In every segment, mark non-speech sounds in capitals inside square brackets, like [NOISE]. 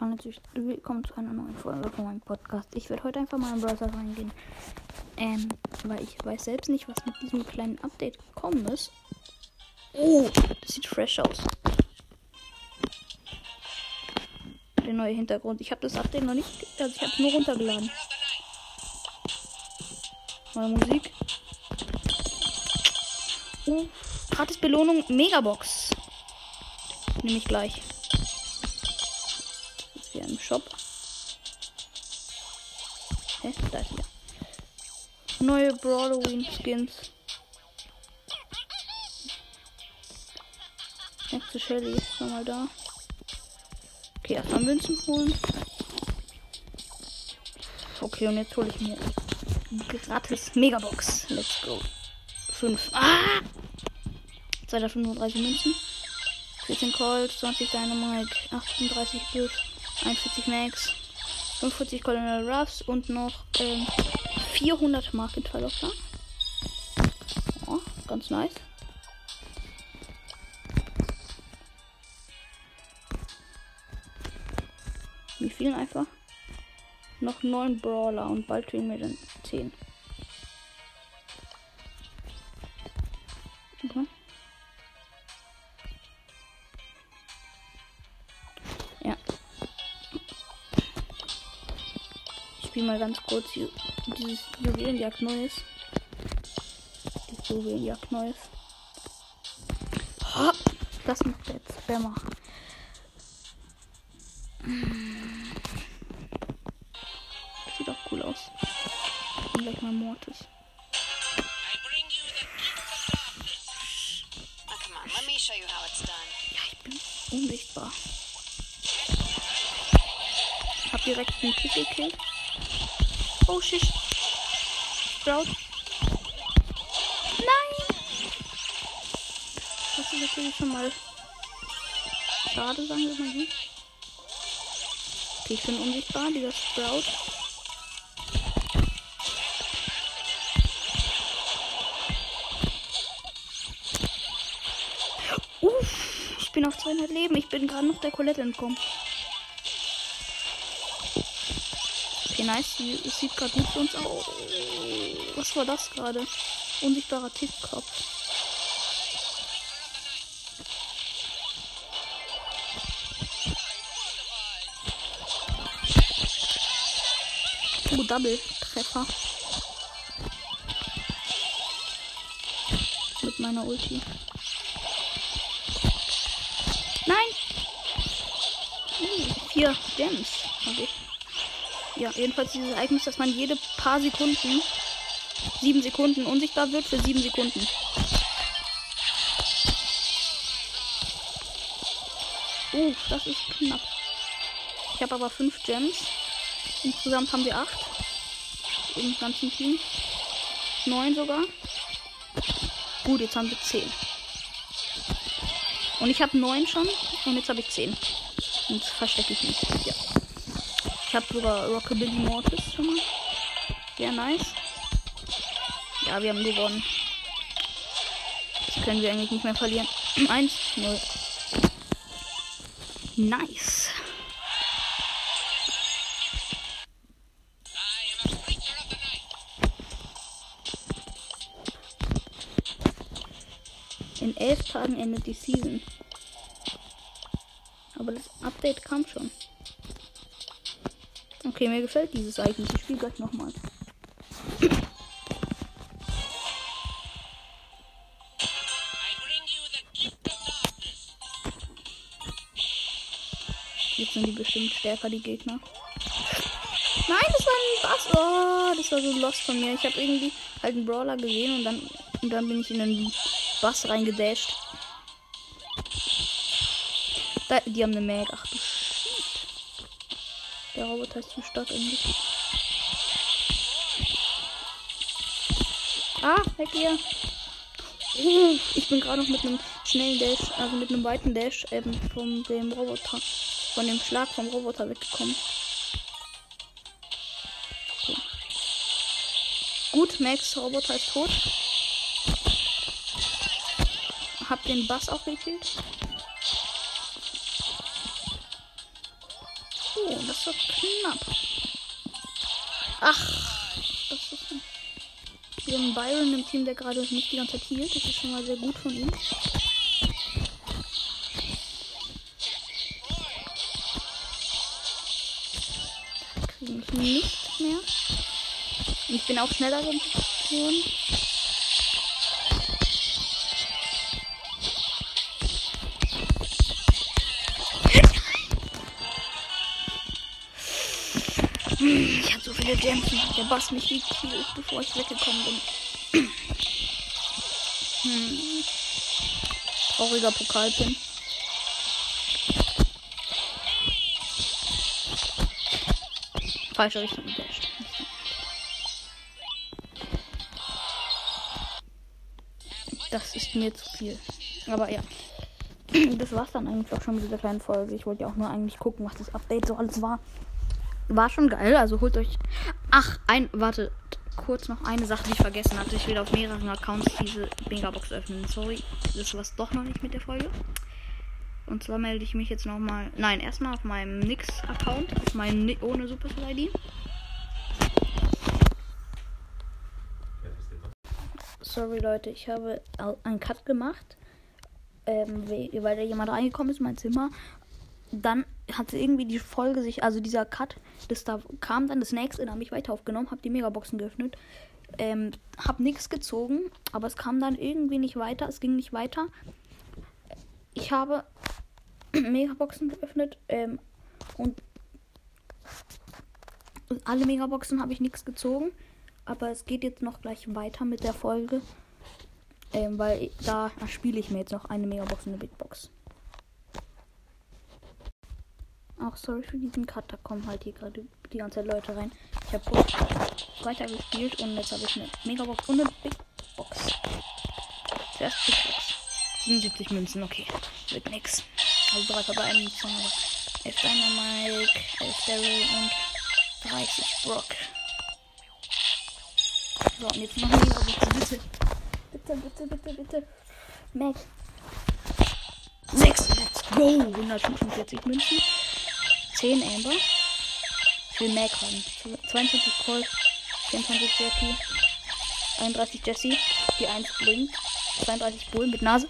Hallo natürlich willkommen zu einer neuen Folge von meinem Podcast. Ich werde heute einfach mal in Browser reingehen. Ähm, weil ich weiß selbst nicht, was mit diesem kleinen Update gekommen ist. Oh, das sieht fresh aus. Der neue Hintergrund. Ich habe das Update noch nicht, also ich habe es nur runtergeladen. Neue Musik. Oh, gratis Belohnung Megabox. Nehme ich gleich. Hier im Shop. Hä? Da ist hier. Neue Brawloween Skins. Nächste Shelly ist schon mal da. Okay, erstmal Münzen holen. Okay, und jetzt hole ich mir gratis Megabox. Let's go. 5. Ah! 235 Münzen. 14 Colt, 20 Dynamite, 38 Bush, 41 Max, 45 Colonel Ruffs und noch ähm, 400 Markenverloffer. Oh, ganz nice. Wie vielen einfach? Noch 9 Brawler und bald kriegen wir dann 10. Okay. Spiele mal ganz kurz dieses Juwelenjagd Neues. Dieses Juwelenjagd Neues. Oh, das macht jetzt Spammer. Das sieht auch cool aus. Und gleich mal Mortis. Ja, ich bin unsichtbar. Hab direkt einen Tick gekillt. Oh shit. Sprout. Nein! Das ist natürlich schon mal schade, sagen wir mal so. Okay, ich bin unsichtbar, dieser Sprout. Uff, ich bin auf 200 Leben. Ich bin gerade noch der Colette entkommen. Nice. Es sieht gerade gut für uns aus. Was war das gerade? Unsichtbarer Tickkopf. Oh, Double-Treffer. Mit meiner Ulti. Nein! Uh, vier Gems habe ich. Ja, jedenfalls dieses Ereignis, dass man jede paar Sekunden, sieben Sekunden unsichtbar wird für sieben Sekunden. Uh, das ist knapp. Ich habe aber fünf Gems. Insgesamt haben wir acht. Im ganzen Team. Neun sogar. Gut, jetzt haben wir zehn. Und ich habe neun schon. Und jetzt habe ich zehn. Und verstecke ich mich. Ja. Habe sogar Rockabilly Mortis schon mal. Sehr nice. Ja, wir haben gewonnen. Das können wir eigentlich nicht mehr verlieren. [CLEARS THROAT] 1, 0. Nice. In elf Tagen endet die Season. Aber das Update kam schon. Okay, mir gefällt dieses Ereignis. Ich spiele gleich nochmal. Jetzt sind die bestimmt stärker, die Gegner. Nein, das war ein Bass. Oh, das war so lost von mir. Ich habe irgendwie halt einen Brawler gesehen und dann, und dann bin ich in den Bass reingedasht. Da, die haben eine Mag. Ach du. Der Roboter ist zu stark eigentlich. Ah, weg hier. Ich bin gerade noch mit einem schnellen Dash, also mit einem weiten Dash eben von dem Roboter, von dem Schlag vom Roboter weggekommen. So. Gut, Max Roboter ist tot. Hab den Bass auch gekillt. War knapp. Ach, das ist ein. Wir haben Byron im Team, der gerade nicht die ganze Zeit hielt. Das ist schon mal sehr gut von ihm. Kriegen mich nicht mehr. Und ich bin auch schneller geworden. Viele Gems. Der Boss mich gekillt, bevor ich weggekommen bin. [CLEARS THROAT] Hm. Trauriger Pokalpin. Falsche Richtung gedasht. Das ist mir zu viel. Aber ja. [CLEARS THROAT] Das war's dann eigentlich auch schon mit dieser kleinen Folge. Ich wollte ja auch nur eigentlich gucken, was das Update so alles war war schon geil. Also holt euch. Ach, ein. Warte. Kurz noch eine Sache, die ich vergessen hatte. Ich will auf mehreren Accounts diese Megabox öffnen. Sorry. Das war's doch noch nicht mit der Folge. Und zwar melde ich mich jetzt nochmal. Nein, erstmal auf meinem Nix-Account. Auf meinem Ni ohne Supercell-ID. Sorry Leute, ich habe einen Cut gemacht. Ähm, weil da jemand reingekommen ist in mein Zimmer. Dann hat irgendwie die Folge sich, also dieser Cut, das da kam dann das nächste, dann habe ich weiter aufgenommen, habe die Megaboxen geöffnet, ähm, habe nichts gezogen, aber es kam dann irgendwie nicht weiter, es ging nicht weiter. Ich habe [CLEARS THROAT] Megaboxen geöffnet ähm, und alle Megaboxen habe ich nichts gezogen, aber es geht jetzt noch gleich weiter mit der Folge, ähm, weil da, da spiele ich mir jetzt noch eine Megabox und eine Big Box. Auch sorry für diesen Cut, da kommen halt hier gerade die ganze Leute rein. Ich habe weiter gespielt und jetzt habe ich eine Megabox und eine Big Box. Zuerst Big Box. 77 Münzen, okay. Wird nix. Also drei verbleiben nicht, sondern 11 Dynamite, 11 Daryl und 30 Brock. So, und jetzt noch Megabox, bitte. Bitte, bitte, bitte, bitte. Mac. 6, let's go. 145 Münzen. 10 Amber. Ich will Mac haben. 22 Colt, 24 Jackie, 31 Jesse, die 1 blinkt, 32 Bull mit Nase.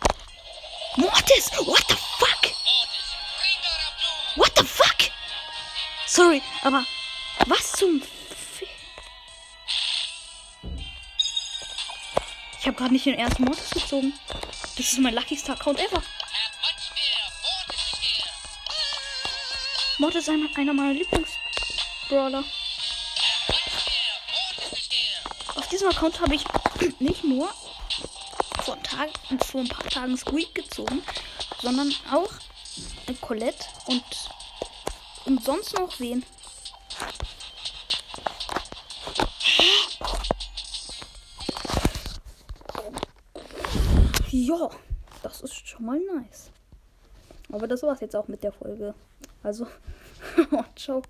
Mortis! What the fuck? What the fuck? Sorry, aber was zum F Ich habe gerade nicht den ersten Mortis gezogen. Das ist mein luckyster Account ever. Mord ist einer, einer meiner Lieblingsbrawler. Auf diesem Account habe ich [CLEARS THROAT] nicht nur vor, Tag, vor ein paar Tagen Squeak gezogen, sondern auch Colette und, und sonst noch wen. Ja, das ist schon mal nice. Aber das war's jetzt auch mit der Folge. Also, [LAUGHS] ciao.